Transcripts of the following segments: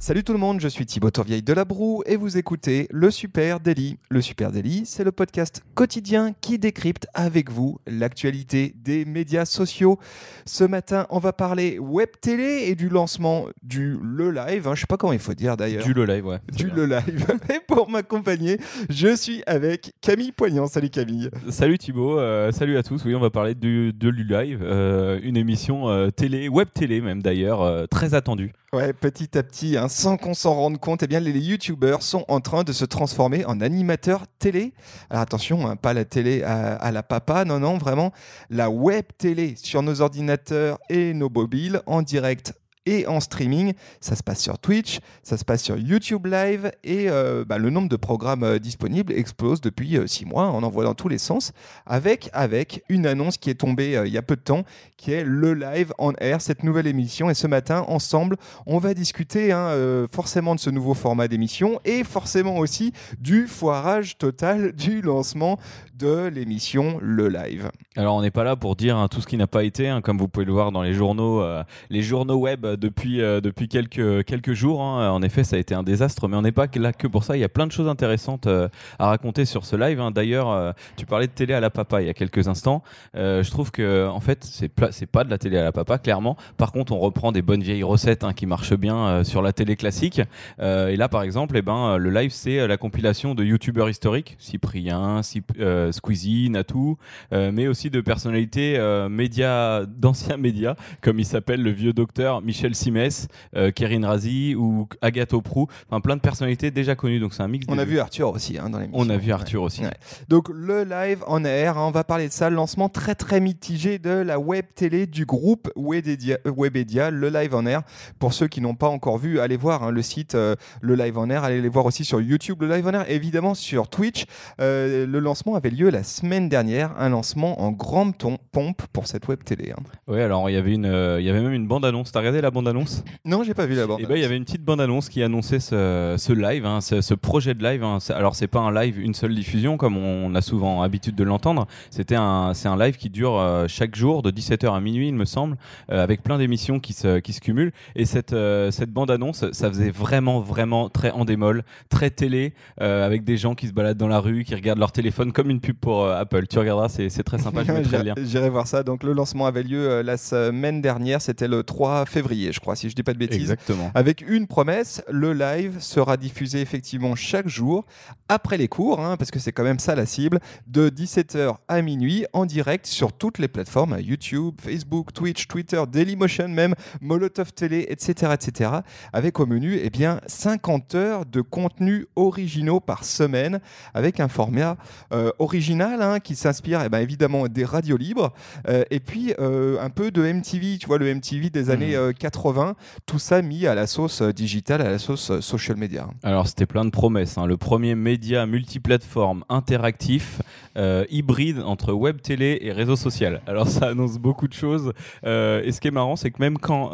Salut tout le monde, je suis Thibaut Tourvieille de la Broue et vous écoutez Le Super Daily. Le Super Daily, c'est le podcast quotidien qui décrypte avec vous l'actualité des médias sociaux. Ce matin, on va parler web télé et du lancement du Le Live. Hein, je sais pas comment il faut dire d'ailleurs. Du Le Live, ouais. Du Le Live. Et pour m'accompagner, je suis avec Camille Poignant. Salut Camille. Salut Thibaut, euh, salut à tous. Oui, on va parler du, de Le Live, euh, une émission euh, télé, web télé même d'ailleurs, très attendue. Ouais, petit à petit, hein, sans qu'on s'en rende compte, eh bien, les youtubeurs sont en train de se transformer en animateurs télé. Alors attention, hein, pas la télé à la papa, non, non, vraiment la web télé sur nos ordinateurs et nos mobiles en direct et en streaming. Ça se passe sur Twitch, ça se passe sur YouTube Live et euh, bah, le nombre de programmes euh, disponibles explose depuis euh, six mois. On en voit dans tous les sens avec, avec une annonce qui est tombée il y a peu de temps qui est le Live on Air, cette nouvelle émission. Et ce matin, ensemble, on va discuter hein, forcément de ce nouveau format d'émission et forcément aussi du foirage total du lancement de l'émission Le Live. Alors on n'est pas là pour dire hein, tout ce qui n'a pas été, hein, comme vous pouvez le voir dans les journaux, les journaux web depuis, euh, depuis quelques, quelques jours. hein. En effet, ça a été un désastre, mais on n'est pas là que pour ça. Il y a plein de choses intéressantes euh, à raconter sur ce live. hein. D'ailleurs, euh, tu parlais de télé à la papa il y a quelques instants. Euh, je trouve que en fait, c'est pas de la télé à la papa, clairement. Par contre, on reprend des bonnes vieilles recettes hein, qui marchent bien euh, sur la télé classique. Euh, et là, par exemple, eh ben, euh, le live, c'est euh, la compilation de youtubeurs historiques, Cyprien, Cyp- euh, Squeezie, Natou, euh, mais aussi de personnalités euh, médias, d'anciens médias, comme il s'appelle le vieux docteur Michel Simès, euh, Kérin Razi ou Agathe Oprou. Enfin, plein de personnalités déjà connues. Donc, c'est un mix. On a deux. vu Arthur aussi hein, dans l'émission. On a vu Arthur aussi. Ouais. Donc le live en air, hein, on va parler de ça, lancement très très mitigé de la web télé du groupe Webedia, euh, Webedia, le live en air. Pour ceux qui n'ont pas encore vu, allez voir hein, le site euh, le live en air, allez les voir aussi sur YouTube le live en air, évidemment sur Twitch. Euh, le lancement avait lieu la semaine dernière, un lancement en grande pompe pour cette web télé. hein. Oui, alors il y avait une, euh, il y avait même une bande annonce. T'as regardé la bande annonce Non, j'ai pas vu la bande. Et ben il y avait une petite bande annonce qui annonçait ce, ce live, hein, ce, ce projet de live. hein. Alors c'est pas un live une seule diffusion comme on a souvent habitude de l'entendre. C'était un, c'est un live qui dure euh, chaque jour de 17h à minuit, il me semble, euh, avec plein d'émissions qui se, qui se cumulent. Et cette, euh, cette bande annonce, ça faisait vraiment vraiment très en démol, très télé, avec des gens qui se baladent dans la rue, qui regardent leur téléphone comme une pub pour Apple. Tu regarderas, c'est très sympa. Je mettrai le lien. J'irai- voir ça. Donc le lancement avait lieu la semaine dernière, c'était le 3 février, je crois, si je dis pas de bêtises. Exactement. Avec une promesse, le live sera diffusé effectivement chaque jour après les cours, hein, parce que c'est quand même ça la cible, de 17h à minuit en direct sur toutes les plateformes, YouTube, Facebook, Twitch, Twitter, Dailymotion même, Molotov Télé, etc., etc. Avec au menu eh bien 50 heures de contenu originaux par semaine, avec un format euh, original hein, qui s'inspire eh ben, évidemment des radios libres euh, et puis euh, un peu de MTV, tu vois le MTV des années euh, 80, tout ça mis à la sauce euh, digitale, à la sauce euh, social media. Alors c'était plein de promesses. hein. Le premier média multiplateforme interactif, euh, hybride entre web télé et réseau social. Alors ça annonce beaucoup de choses. Et ce qui est marrant, c'est que même quand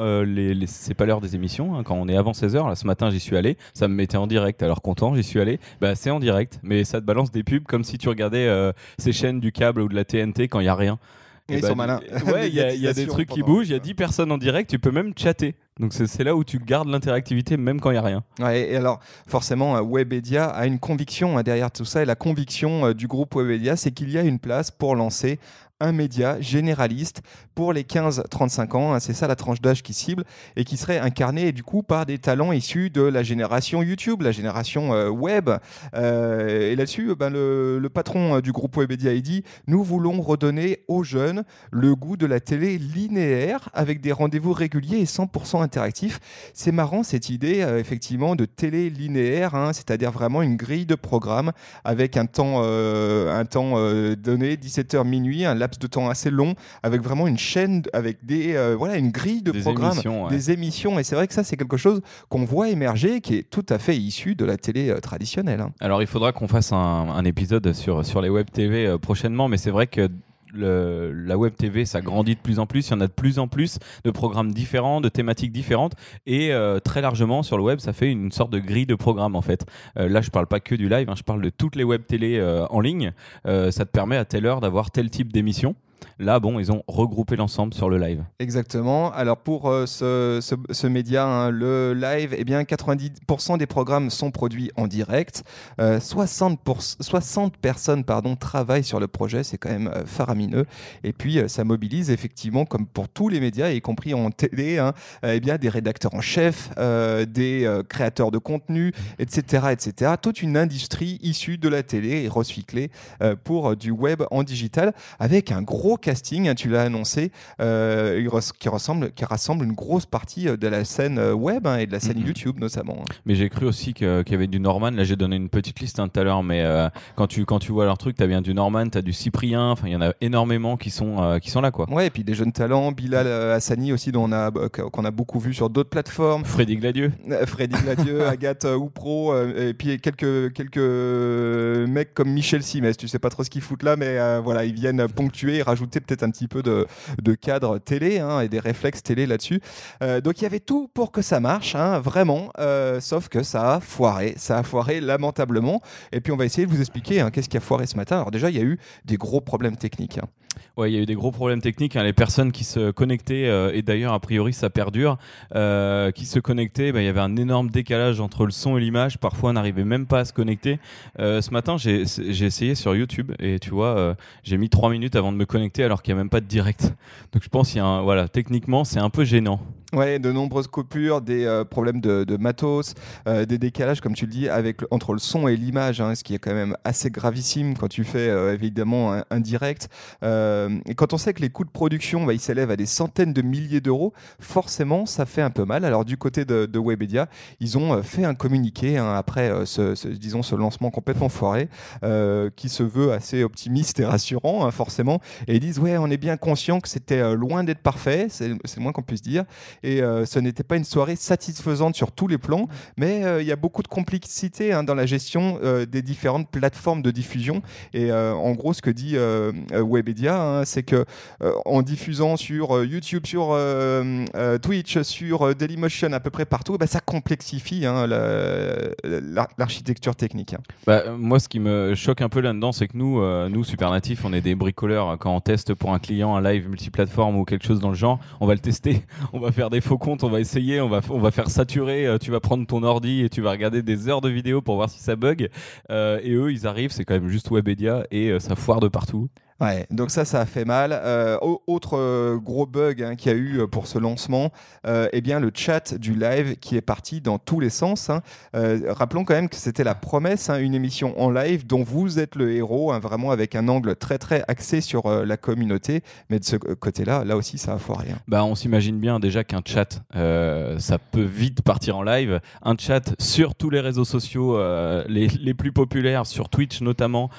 c'est pas l'heure des émissions, hein, quand on est avant 16h, là ce matin j'y suis allé, ça me mettait en direct. Alors content, j'y suis allé. Bah c'est en direct, mais ça te balance des pubs comme si tu regardais ces chaînes du câble ou de la TNT quand il y a rien. Et ils bah, sont malins. Ouais, il y, a- il y a des trucs qui bougent, il y a 10 personnes en direct, tu peux même chatter. Donc c'est là où tu gardes l'interactivité même quand il y a rien. Ouais, et alors, forcément, euh, Webedia a une conviction hein, derrière tout ça, et la conviction euh, du groupe Webedia, c'est qu'il y a une place pour lancer un média généraliste pour les 15-35 ans. hein, c'est ça la tranche d'âge qui cible et qui serait incarné du coup par des talents issus de la génération YouTube, la génération euh, web. Et là-dessus, ben, le, le patron du groupe Webedia a dit Nous voulons redonner aux jeunes le goût de la télé linéaire avec des rendez-vous réguliers et 100% interactifs. C'est marrant cette idée euh, effectivement de télé linéaire, hein, c'est-à-dire vraiment une grille de programme avec un temps, euh, un temps euh, donné, 17h minuit, un laps de temps assez long, avec vraiment une chaîne avec des, voilà, une grille de Des programmes, émissions, ouais. des émissions. Et c'est vrai que ça c'est quelque chose qu'on voit émerger, qui est tout à fait issu de la télé traditionnelle. hein. Alors il faudra qu'on fasse un, un épisode sur, sur les web TV prochainement, mais c'est vrai que la web TV, ça grandit de plus en plus. Il y en a de plus en plus de programmes différents, de thématiques différentes. Et euh, très largement, sur le web, ça fait une sorte de grille de programme, en fait. Euh, là, je parle pas que du live, hein, je parle de toutes les web télé euh, en ligne. ça te permet à telle heure d'avoir tel type d'émission. Là, bon, ils ont regroupé l'ensemble sur le live. Exactement. Alors pour euh, ce, média, hein, le live, eh bien 90% des programmes sont produits en direct. 60, euh, 60 personnes pardon, travaillent sur le projet, c'est quand même euh, faramineux. Et puis ça mobilise effectivement, comme pour tous les médias, y compris en télé, hein, eh bien des rédacteurs en chef, des créateurs de contenu, etc., etc. Toute une industrie issue de la télé et recyclée pour du web en digital, avec un gros casting, hein, tu l'as annoncé, euh, qui, ressemble, qui rassemble une grosse partie euh, de la scène euh, web hein, et de la scène mhm. YouTube notamment. Hein. Mais j'ai cru aussi qu'il y avait du Norman. Là, j'ai donné une petite liste tout à l'heure, mais quand, tu, quand tu vois leur truc, tu as bien du Norman, tu as du Cyprien, enfin, il y en a énormément qui sont, qui sont là. Quoi. Ouais, et puis des jeunes talents, Bilal Hassani aussi, dont on a, qu'on a beaucoup vu sur d'autres plateformes. Freddy Gladieux. Freddy Gladieux, Agathe Oupro, et puis quelques, quelques mecs comme Michel Simès. Tu sais pas trop ce qu'ils foutent là, mais voilà, ils viennent ponctuer et rajouter peut-être un petit peu de, cadre télé hein, et des réflexes télé là-dessus. Euh, donc il y avait tout pour que ça marche, hein, vraiment, euh, sauf que ça a foiré, ça a foiré lamentablement. Et puis on va essayer de vous expliquer hein, qu'est-ce qui a foiré ce matin. Alors déjà, il y a eu des gros problèmes techniques. Ouais, il y a eu des gros problèmes techniques. Les personnes qui se connectaient, euh, et d'ailleurs, a priori, ça perdure, qui se connectaient, bah, il y avait un énorme décalage entre le son et l'image. Parfois, on n'arrivait même pas à se connecter. ce matin, j'ai essayé sur YouTube, et tu vois, j'ai mis trois minutes avant de me connecter alors qu'il n'y a même pas de direct. Donc je pense y a voilà, techniquement, c'est un peu gênant. Ouais, de nombreuses coupures, des euh, problèmes de, matos, euh, des décalages, comme tu le dis, avec, entre le son et l'image, hein, ce qui est quand même assez gravissime quand tu fais euh, évidemment un, direct. Et quand on sait que les coûts de production, bah, s'élèvent à des centaines de milliers d'euros, forcément, ça fait un peu mal. Alors du côté de, de Webedia, ils ont fait un communiqué hein, après ce, disons, ce lancement complètement foiré, qui se veut assez optimiste et rassurant, hein, forcément. Et ils disent, ouais, on est bien conscient que c'était loin d'être parfait, c'est le moins qu'on puisse dire et euh, ce n'était pas une soirée satisfaisante sur tous les plans, mais euh, il y a beaucoup de complexité hein, dans la gestion euh, des différentes plateformes de diffusion. Et en gros, ce que dit Webedia, hein, c'est que en diffusant sur YouTube, sur Twitch, sur Dailymotion, à peu près partout, bah, ça complexifie hein, l'architecture technique. Bah, moi, ce qui me choque un peu là-dedans, c'est que nous, nous, Supernatif, on est des bricoleurs. Quand on teste pour un client un live multiplateforme ou quelque chose dans le genre, on va le tester, on va faire des faux comptes, on va essayer, on va, on va faire saturer, euh, tu vas prendre ton ordi et tu vas regarder des heures de vidéo pour voir si ça bug. Euh, et eux, ils arrivent, c'est quand même juste Webedia et euh, ça foire de partout. Ouais, donc ça, ça a fait mal. Euh, autre euh, gros bug hein, qu'il y a eu euh, pour ce lancement, eh bien le chat du live qui est parti dans tous les sens. Hein. rappelons quand même que c'était la promesse, hein, une émission en live dont vous êtes le héros, vraiment avec un angle très très axé sur la communauté. Mais de ce côté-là, là aussi, ça a foiré. Bah, on s'imagine bien déjà qu'un chat, ça peut vite partir en live. Un chat sur tous les réseaux sociaux, les, plus populaires, sur Twitch notamment,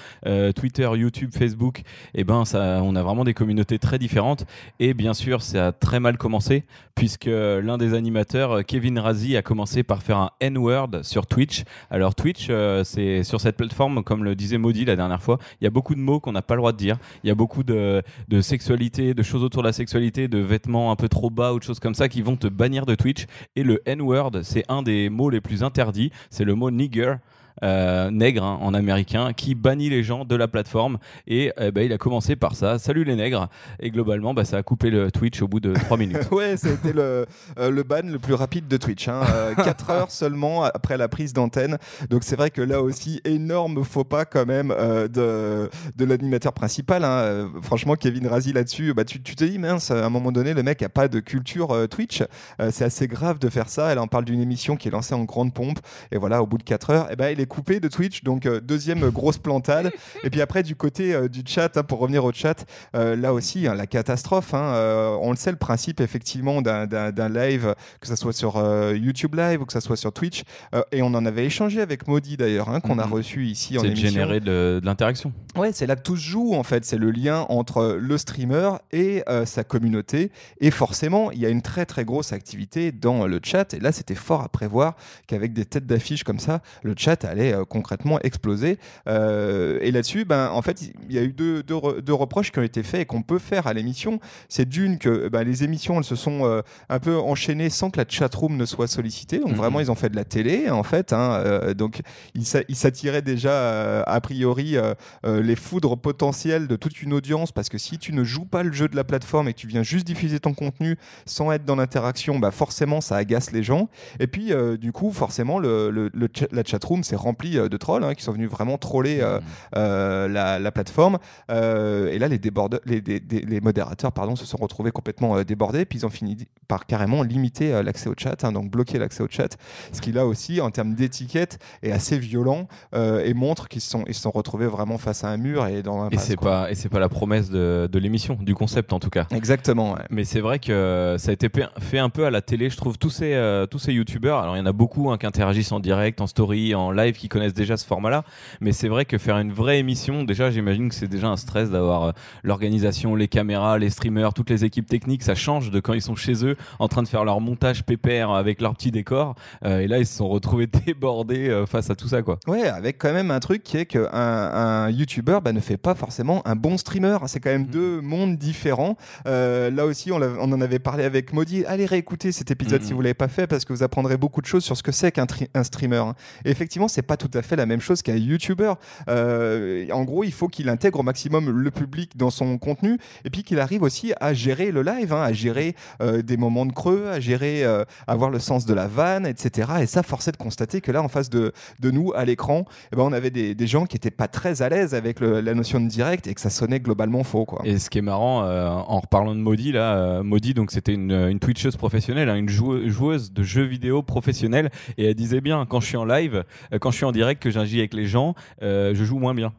Twitter, YouTube, Facebook eh ben ça, on a vraiment des communautés très différentes. Et bien sûr, ça a très mal commencé puisque l'un des animateurs, Kevin Razi, a commencé par faire un N-word sur Twitch. Alors Twitch, euh, c'est sur cette plateforme, comme le disait Maudit la dernière fois, il y a beaucoup de mots qu'on n'a pas le droit de dire. Il y a beaucoup de, de sexualité, de choses autour de la sexualité, de vêtements un peu trop bas ou de choses comme ça qui vont te bannir de Twitch. Et le N-word, c'est un des mots les plus interdits. C'est le mot nigger. Euh, nègre hein, en américain qui bannit les gens de la plateforme. Et ben, il a commencé par ça. Salut les nègres. Et globalement bah, ça a coupé le Twitch au bout de 3 minutes. Ouais c'était le, euh, le ban le plus rapide de Twitch hein. 4 euh, heures seulement après la prise d'antenne. Donc c'est vrai que là aussi énorme faux pas quand même de, de l'animateur principal hein. franchement Kevin Razi là-dessus bah, tu, tu, te dis mince à un moment donné le mec a pas de culture Twitch. C'est assez grave de faire ça. Elle en parle d'une émission qui est lancée en grande pompe. Et voilà au bout de 4 heures et eh ben, il est coupé de Twitch, donc euh, deuxième grosse plantade. Et puis après, du côté euh, du chat, hein, pour revenir au chat, euh, là aussi, hein, la catastrophe. Hein, on le sait, le principe effectivement d'un live, que ce soit sur YouTube Live ou que ce soit sur Twitch, et on en avait échangé avec Maudit d'ailleurs, qu'on a mhm. reçu ici en émission. C'est générer de, l'interaction. Ouais, c'est là que tout se joue en fait. C'est le lien entre le streamer et sa communauté. Et forcément, il y a une très très grosse activité dans le chat. Et là, c'était fort à prévoir qu'avec des têtes d'affiche comme ça, le chat a allait concrètement exploser. et là-dessus, ben, en fait, il y a eu deux, deux, reproches qui ont été faits et qu'on peut faire à l'émission. C'est d'une que ben, les émissions, elles se sont un peu enchaînées sans que la chatroom ne soit sollicitée. Donc, mhm. vraiment, ils ont fait de la télé, en fait. Hein, donc, ils s'attiraient déjà, a priori, les foudres potentielles de toute une audience parce que si tu ne joues pas le jeu de la plateforme et que tu viens juste diffuser ton contenu sans être dans l'interaction, bah forcément ça agace les gens. Et puis euh, du coup, forcément, le, le, la chatroom s'est remplie euh, de trolls hein, qui sont venus vraiment troller euh, mmh. la, la, plateforme. et là, les, les, les, modérateurs pardon, se sont retrouvés complètement débordés, puis ils ont fini par carrément limiter l'accès au chat, hein, donc bloquer l'accès au chat, ce qui là aussi, en termes d'étiquette, est assez violent et montre qu'ils se sont, ils se sont retrouvés vraiment face à un mur et dans un et c'est pas et pas la promesse de, de l'émission, du concept en tout cas. Exactement. Mais c'est vrai que ça a été fait un peu à la télé, je trouve. Tous ces, euh, tous ces youtubeurs, alors il y en a beaucoup hein, qui interagissent en direct, en story, en live, qui connaissent déjà ce format-là. Mais c'est vrai que faire une vraie émission, déjà, j'imagine que c'est déjà un stress d'avoir euh, l'organisation, les caméras, les streamers, toutes les équipes techniques. Ça change de quand ils sont chez eux en train de faire leur montage pépère avec leur petit décor. Euh, et là, ils se sont retrouvés débordés face à tout ça, quoi. Ouais, avec quand même un truc qui est qu'un un youtubeur bah, ne fait pas forcément un bon streamer. C'est quand même mmh. deux mondes différents. là aussi, on, on, en avait parlé avec Maudit. Allez réécouter cet épisode si vous l'avez pas fait parce que vous apprendrez beaucoup de choses sur ce que c'est qu'un un streamer. Hein. Et effectivement, c'est pas tout à fait la même chose qu'un YouTuber. Euh, en gros, il faut qu'il intègre au maximum le public dans son contenu et puis qu'il arrive aussi à gérer le live, hein, à gérer euh, des moments de creux, à gérer, euh, avoir le sens de la vanne, etc. Et ça, force de constater que là, en face de, de nous, à l'écran, eh ben, on avait des, des gens qui étaient pas très à l'aise avec la notion de direct et que ça sonnait globalement faux. Et ce qui est marrant, en reparlant de Maudit, là, Maudit, c'était une, une Twitcheuse professionnelle, hein, une joueuse de jeux vidéo professionnelle, et elle disait bien quand je suis en live, euh, quand je suis en direct, que j'agis avec les gens, euh, je joue moins bien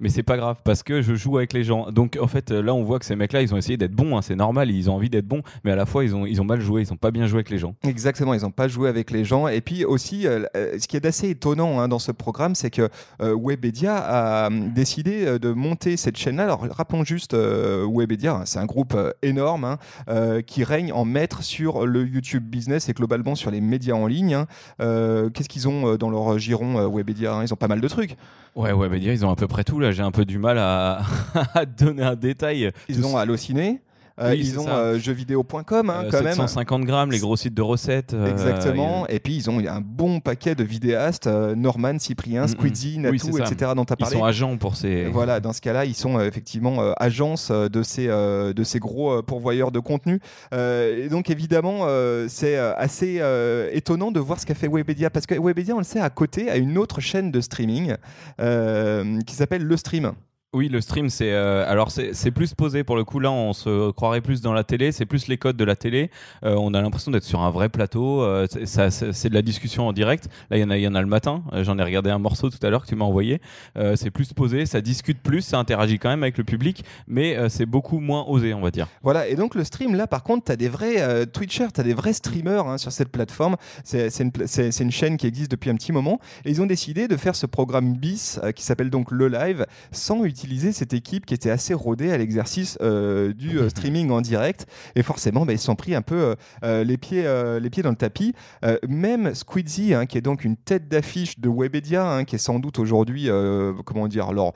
mais c'est pas grave parce que je joue avec les gens. Donc en fait là on voit que ces mecs-là ils ont essayé d'être bons, hein, c'est normal, ils ont envie d'être bons, mais à la fois ils ont ils ont mal joué, ils ont pas bien joué avec les gens. Exactement, ils ont pas joué avec les gens. Et puis aussi euh, euh, ce qui est assez étonnant hein, dans ce programme, c'est que euh, Webedia a décidé de monter cette chaîne-là. Alors rappelons juste Webedia, hein, c'est un groupe énorme qui règne en maître sur le YouTube business et globalement sur les médias en ligne. Qu'est-ce qu'ils ont dans leur giron Webedia Ils ont pas mal de trucs. Ouais, mais ils ont à peu près tout là. J'ai un peu du mal à, à donner un détail. Ils ont Allociné. Euh, ils ont euh, jeuxvideo.com hein, euh, quand 750 grammes, les gros sites de recettes. Exactement. Et puis ils ont un bon paquet de vidéastes, Norman, Cyprien, Squeezie, Natou, etc. dont as parlé. Ils sont agents pour ces. Voilà, dans ce cas-là, ils sont effectivement agences de ces, de ces gros pourvoyeurs de contenu. et donc évidemment, c'est assez étonnant de voir ce qu'a fait Webedia parce que Webedia, on le sait, à côté, a une autre chaîne de streaming qui s'appelle Le Stream. Oui, le stream, c'est euh, alors c'est plus posé pour le coup. Là, on se croirait plus dans la télé. C'est plus les codes de la télé. Euh, on a l'impression d'être sur un vrai plateau. Euh, c'est de la discussion en direct. Là, il y en a, il y en a le matin. J'en ai regardé un morceau tout à l'heure que tu m'as envoyé. c'est plus posé. Ça discute plus. Ça interagit quand même avec le public, mais c'est beaucoup moins osé, on va dire. Voilà. Et donc le stream, là, par contre, tu as des vrais Twitchers, tu as des vrais streamers hein, sur cette plateforme. C'est une, une, chaîne qui existe depuis un petit moment. Et ils ont décidé de faire ce programme bis qui s'appelle donc le live sans utiliser utiliser cette équipe qui était assez rodée à l'exercice euh, du euh, streaming en direct. Et forcément, bah, ils se sont pris un peu euh, les, pieds, les pieds dans le tapis. même Squeezie, hein, qui est donc une tête d'affiche de Webedia, hein, qui est sans doute aujourd'hui, comment dire, leur,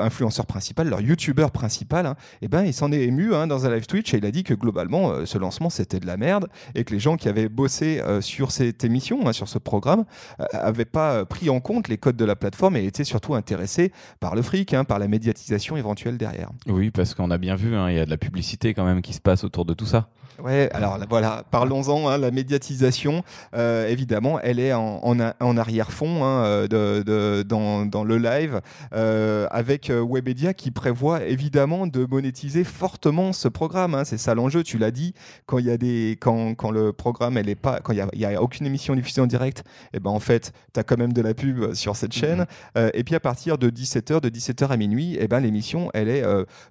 influenceur principal, leur youtubeur principal, et hein, eh ben, il s'en est ému dans un live Twitch et il a dit que globalement, ce lancement, c'était de la merde et que les gens qui avaient bossé sur cette émission, sur ce programme, n'avaient pas pris en compte les codes de la plateforme et étaient surtout intéressés par le fric, par la médiatisation éventuelle derrière. Oui, parce qu'on a bien vu, hein, il y a de la publicité quand même qui se passe autour de tout ça. Ouais, alors voilà, parlons-en. Hein, la médiatisation, euh, évidemment, elle est en, en, arrière-fond hein, euh, de, de, dans, dans, le live, euh, avec Webedia qui prévoit évidemment de monétiser fortement ce programme. Hein, c'est ça l'enjeu. Tu l'as dit, quand il y a des, quand, quand le programme, elle est pas, quand il y, a, aucune émission diffusée en direct, et eh ben en fait, tu as quand même de la pub sur cette chaîne. Mm-hmm. et puis à partir de 17h, de 17h à minuit, eh ben l'émission, elle est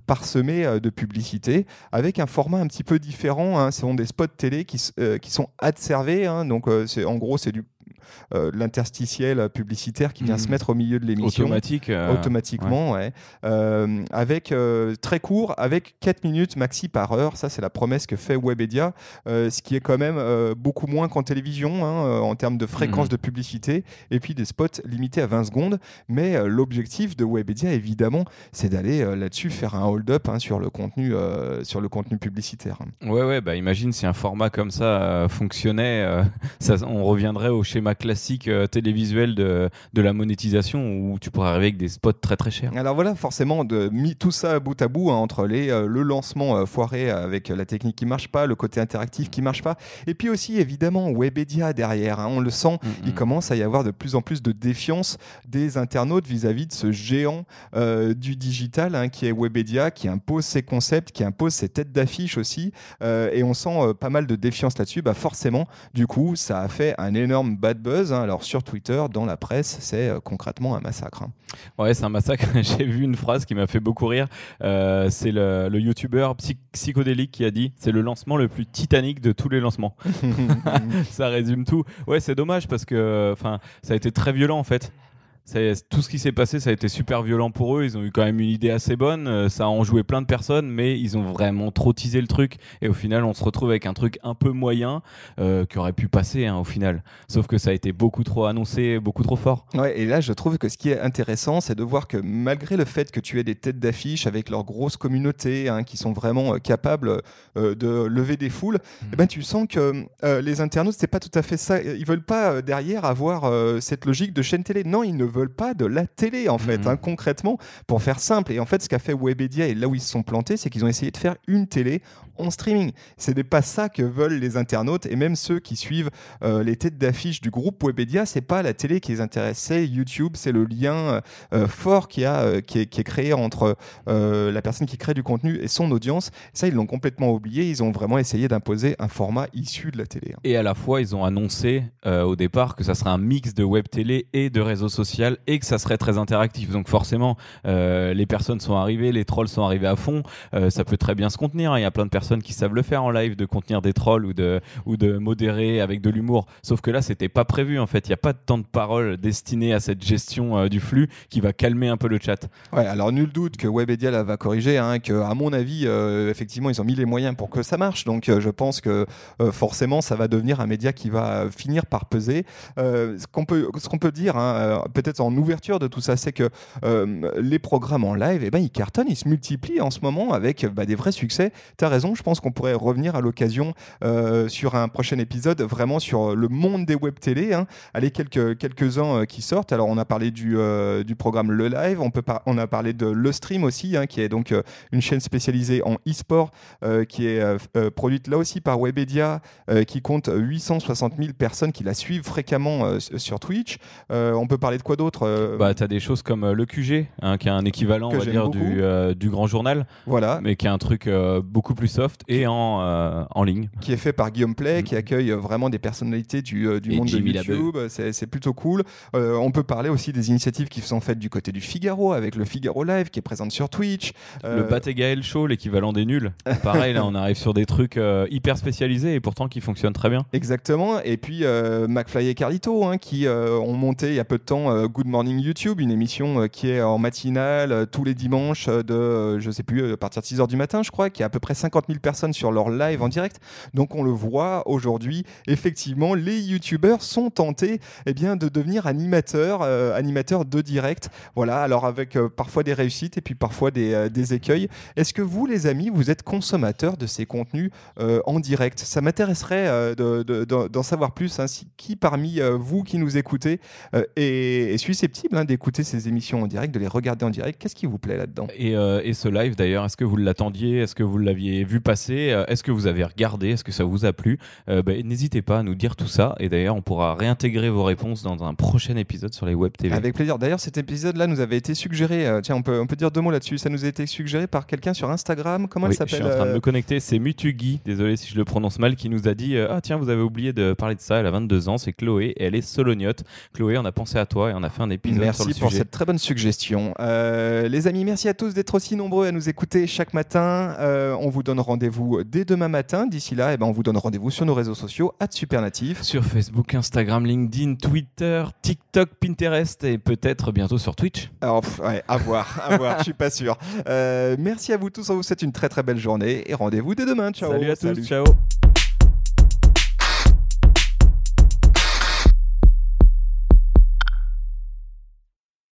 parsemée de publicité avec un format un petit peu différent Hein, ce sont des spots télé qui, euh, qui sont adservés. Hein, donc, euh, en gros, c'est du euh, l'interstitiel publicitaire qui vient se mettre au milieu de l'émission. Automatique. euh, Automatiquement, ouais. Euh, avec très court, avec 4 minutes maxi par heure. Ça, c'est la promesse que fait Webedia, ce qui est quand même beaucoup moins qu'en télévision hein, en termes de fréquence Mhm. de publicité et puis des spots limités à 20 secondes. Mais l'objectif de Webedia, évidemment, c'est d'aller là-dessus faire un hold-up hein, sur le contenu, sur le contenu publicitaire. Ouais, ouais, bah imagine si un format comme ça fonctionnait, ça, on reviendrait au schéma classique euh, télévisuel de, de la monétisation où tu pourrais arriver avec des spots très très chers. Alors voilà, forcément, de, mis tout ça bout à bout hein, entre les, euh, le lancement euh, foiré avec la technique qui marche pas, le côté interactif qui marche pas, et puis aussi évidemment Webedia derrière. hein, on le sent, il commence à y avoir de plus en plus de défiance des internautes vis-à-vis de ce géant euh, du digital hein, qui est Webedia, qui impose ses concepts, qui impose ses têtes d'affiche aussi, et on sent pas mal de défiance là-dessus. Bah forcément, du coup, ça a fait un énorme bad buzz. hein. Alors sur Twitter, dans la presse, c'est euh, concrètement un massacre. hein. Ouais, c'est un massacre. J'ai vu une phrase qui m'a fait beaucoup rire. Euh, c'est le, le youtubeur psy- psychodélique qui a dit c'est le lancement le plus titanique de tous les lancements. ça résume tout. Ouais, c'est dommage parce que enfin, ça a été très violent en fait. Tout ce qui s'est passé, ça a été super violent pour eux. Ils ont eu quand même une idée assez bonne. euh, Ça a enjoué plein de personnes, mais ils ont vraiment trop teasé le truc. Et au final, on se retrouve avec un truc un peu moyen euh, qui aurait pu passer hein, au final. Sauf que ça a été beaucoup trop annoncé, beaucoup trop fort. Ouais, et là, je trouve que ce qui est intéressant, c'est de voir que malgré le fait que tu aies des têtes d'affiche avec leur grosse communauté, hein, qui sont vraiment euh, capables euh, de lever des foules, eh ben, tu sens que les internautes, c'est pas tout à fait ça. Ils veulent pas derrière avoir cette logique de chaîne télé. Non, ils ne veulent pas de la télé, en fait, Mhm. hein, concrètement, pour faire simple. Et en fait, ce qu'a fait Webedia et là où ils se sont plantés, c'est qu'ils ont essayé de faire une télé en streaming. Ce n'est pas ça que veulent les internautes et même ceux qui suivent euh, les têtes d'affiche du groupe Webedia, c'est pas la télé qui les intéresse, c'est YouTube, c'est le lien euh, fort qui, a, euh, qui, est, qui est créé entre euh, la personne qui crée du contenu et son audience. Ça, ils l'ont complètement oublié. Ils ont vraiment essayé d'imposer un format issu de la télé. hein. Et à la fois, ils ont annoncé euh, au départ que ça serait un mix de web télé et de réseau et que ça serait très interactif. Donc forcément, euh, les personnes sont arrivées, les trolls sont arrivés à fond. Euh, ça peut très bien se contenir. hein. Il y a plein de personnes qui savent le faire en live, de contenir des trolls ou de, ou de modérer avec de l'humour. Sauf que là, c'était pas prévu en fait. Il n'y a pas de temps de parole destiné à cette gestion euh, du flux qui va calmer un peu le chat. Ouais, alors nul doute que Webedia va corriger, hein, que à mon avis, effectivement, ils ont mis les moyens pour que ça marche. Donc, je pense que forcément, ça va devenir un média qui va finir par peser. Ce qu'on peut, ce peut dire, hein, euh, en ouverture de tout ça, c'est que euh, les programmes en live, eh ben, ils cartonnent, ils se multiplient en ce moment avec bah, des vrais succès. Tu as raison, je pense qu'on pourrait revenir à l'occasion euh, sur un prochain épisode, vraiment sur le monde des web télé. Hein. Allez, quelques, quelques-uns euh, qui sortent. Alors, on a parlé du, du programme Le Live, on, peut par- on a parlé de Le Stream aussi, hein, qui est donc une chaîne spécialisée en e-sport, qui est produite là aussi par Webedia, qui compte 860 000 personnes qui la suivent fréquemment sur Twitch. On peut parler de quoi d'autre euh, Bah, t'as des choses comme euh, le QG, hein, qui est un équivalent, on va dire, du, euh, du grand journal, Voilà. mais qui est un truc beaucoup plus soft et en, en ligne. qui est fait par Guillaume Play, Mm. qui accueille vraiment des personnalités du, du monde Jimmy de YouTube. C'est c'est plutôt cool. On peut parler aussi des initiatives qui sont faites du côté du Figaro, avec le Figaro Live qui est présent sur Twitch. Le Bat et Gaël Show, l'équivalent des nuls. Pareil, là, on arrive sur des trucs euh, hyper spécialisés et pourtant qui fonctionnent très bien. Exactement. Et puis euh, McFly et Carlito, hein, qui euh, ont monté il y a peu de temps Good Morning YouTube, une émission euh, qui est en matinale euh, tous les dimanches euh, de, je sais plus, à partir de 6h du matin, je crois, qui a à peu près 50 000 personnes sur leur live en direct. Donc on le voit aujourd'hui, effectivement, les YouTubeurs sont tentés eh bien, de devenir animateurs, euh, animateurs de direct. Voilà, alors avec parfois des réussites et puis parfois des, écueils. Est-ce que vous, les amis, vous êtes consommateurs de ces contenus en direct? Ça m'intéresserait de- de- de- d'en savoir plus. hein, qui parmi vous qui nous écoutez est, est susceptible hein, d'écouter ces émissions en direct, de les regarder en direct Qu'est-ce qui vous plaît là-dedans? Et, euh, et ce live d'ailleurs, est-ce que vous l'attendiez? Est-ce que vous l'aviez vu passer? Euh, Est-ce que vous avez regardé? Est-ce que ça vous a plu? Euh, ben, N'hésitez pas à nous dire tout ça. Et d'ailleurs, on pourra réintégrer vos réponses dans un prochain épisode sur les web TV. Avec plaisir. D'ailleurs, cet épisode-là nous avait été suggéré. euh, tiens, on peut, on peut dire deux mots là-dessus. Ça nous a été suggéré par quelqu'un sur Instagram. Comment Oui, elle je suis s'appelle en train de me connecter. C'est Mutugi, désolé si je le prononce mal, qui nous a dit Ah, tiens, vous avez oublié de parler de ça. Elle a 22 ans, c'est Chloé et elle est solognote. Chloé, on a pensé à toi et on a a fait un épisode Merci sur le pour cette très bonne suggestion. Euh, les amis, merci à tous d'être aussi nombreux à nous écouter chaque matin. Euh, on vous donne rendez-vous dès demain matin. D'ici là, eh ben, on vous donne rendez-vous sur nos réseaux sociaux, Supernatif. Sur Facebook, Instagram, LinkedIn, Twitter, TikTok, Pinterest et peut-être bientôt sur Twitch. Alors, pff, ouais, à voir, à voir, je suis pas sûr. Euh, merci à vous tous, on vous souhaite une très très belle journée et rendez-vous dès demain. Ciao. Salut à tous, Salut. ciao.